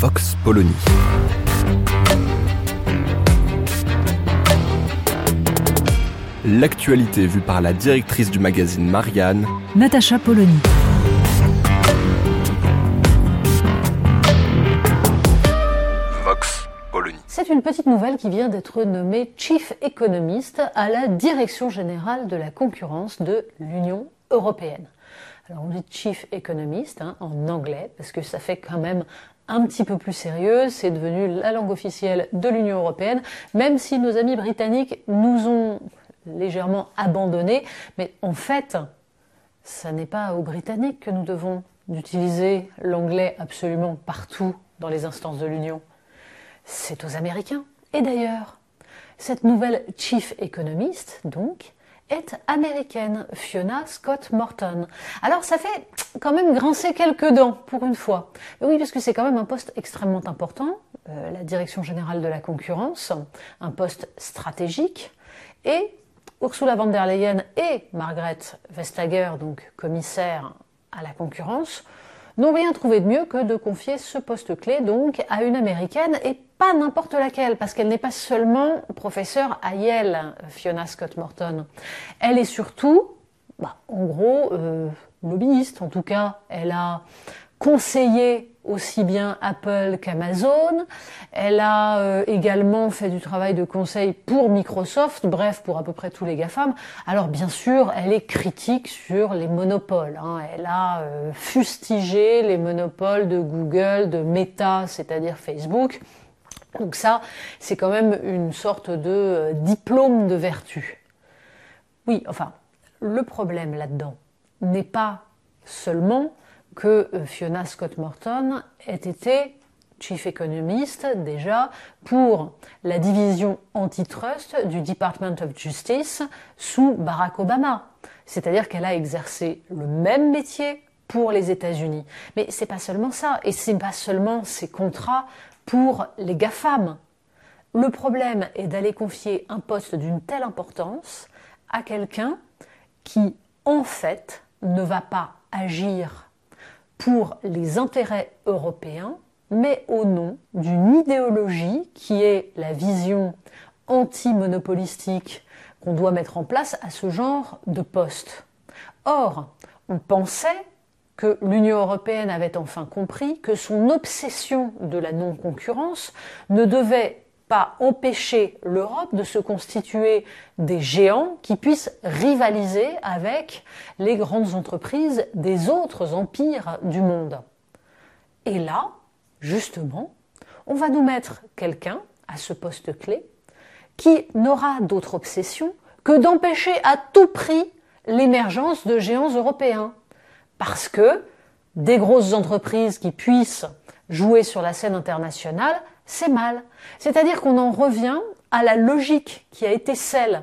Vox Polony. L'actualité vue par la directrice du magazine Marianne, Natacha Polony. Vox Polony. C'est une petite nouvelle qui vient d'être nommée Chief Economist à la Direction générale de la concurrence de l'Union européenne. Alors on dit Chief Economist hein, en anglais parce que ça fait quand même un petit peu plus sérieux, c'est devenu la langue officielle de l'Union européenne, même si nos amis britanniques nous ont légèrement abandonnés, mais en fait, ça n'est pas aux Britanniques que nous devons d'utiliser l'anglais absolument partout dans les instances de l'Union. C'est aux Américains. Et d'ailleurs, cette nouvelle chief économiste, donc, est américaine, Fiona Scott Morton. Alors ça fait quand même grincer quelques dents pour une fois. Oui, parce que c'est quand même un poste extrêmement important, euh, la direction générale de la concurrence, un poste stratégique, et Ursula von der Leyen et Margaret Vestager, donc commissaire à la concurrence, n'ont rien trouvé de mieux que de confier ce poste clé donc à une américaine et pas n'importe laquelle, parce qu'elle n'est pas seulement professeure à Yale, Fiona Scott Morton. Elle est surtout, bah, en gros, euh, lobbyiste. En tout cas, elle a conseillé aussi bien Apple qu'Amazon. Elle a euh, également fait du travail de conseil pour Microsoft, bref, pour à peu près tous les GAFAM. Alors bien sûr, elle est critique sur les monopoles. Hein. Elle a euh, fustigé les monopoles de Google, de Meta, c'est-à-dire Facebook. Donc ça, c'est quand même une sorte de euh, diplôme de vertu. Oui, enfin, le problème là-dedans n'est pas seulement que euh, Fiona Scott Morton ait été chief économiste déjà pour la division antitrust du Department of Justice sous Barack Obama. C'est-à-dire qu'elle a exercé le même métier pour les États-Unis. Mais c'est pas seulement ça, et c'est pas seulement ces contrats pour les GAFAM. Le problème est d'aller confier un poste d'une telle importance à quelqu'un qui, en fait, ne va pas agir pour les intérêts européens, mais au nom d'une idéologie qui est la vision anti-monopolistique qu'on doit mettre en place à ce genre de poste. Or, on pensait que l'Union européenne avait enfin compris que son obsession de la non-concurrence ne devait pas empêcher l'Europe de se constituer des géants qui puissent rivaliser avec les grandes entreprises des autres empires du monde. Et là, justement, on va nous mettre quelqu'un à ce poste clé qui n'aura d'autre obsession que d'empêcher à tout prix l'émergence de géants européens parce que des grosses entreprises qui puissent jouer sur la scène internationale, c'est mal. C'est-à-dire qu'on en revient à la logique qui a été celle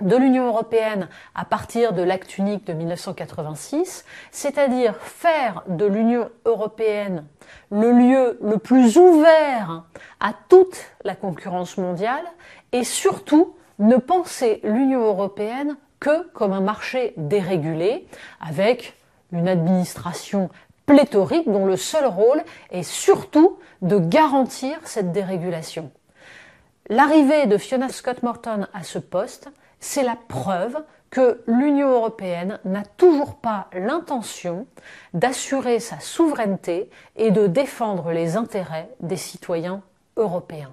de l'Union européenne à partir de l'acte unique de 1986, c'est-à-dire faire de l'Union européenne le lieu le plus ouvert à toute la concurrence mondiale et surtout ne penser l'Union européenne que comme un marché dérégulé avec une administration pléthorique dont le seul rôle est surtout de garantir cette dérégulation. L'arrivée de Fiona Scott Morton à ce poste, c'est la preuve que l'Union européenne n'a toujours pas l'intention d'assurer sa souveraineté et de défendre les intérêts des citoyens européens.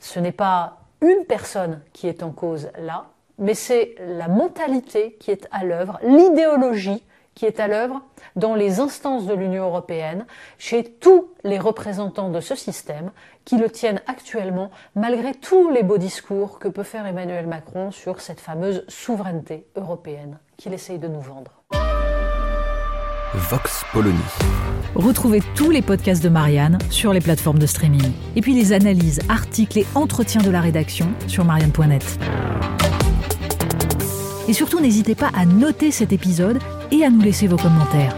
Ce n'est pas une personne qui est en cause là, mais c'est la mentalité qui est à l'œuvre, l'idéologie qui est à l'œuvre dans les instances de l'Union européenne, chez tous les représentants de ce système qui le tiennent actuellement, malgré tous les beaux discours que peut faire Emmanuel Macron sur cette fameuse souveraineté européenne qu'il essaye de nous vendre. Vox Polony. Retrouvez tous les podcasts de Marianne sur les plateformes de streaming. Et puis les analyses, articles et entretiens de la rédaction sur marianne.net. Et surtout, n'hésitez pas à noter cet épisode et à nous laisser vos commentaires.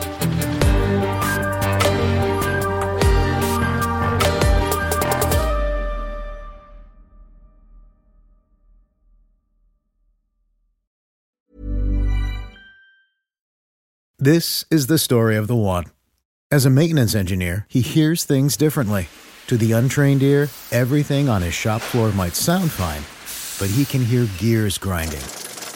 This is the story of the one. As a maintenance engineer, he hears things differently. To the untrained ear, everything on his shop floor might sound fine, but he can hear gears grinding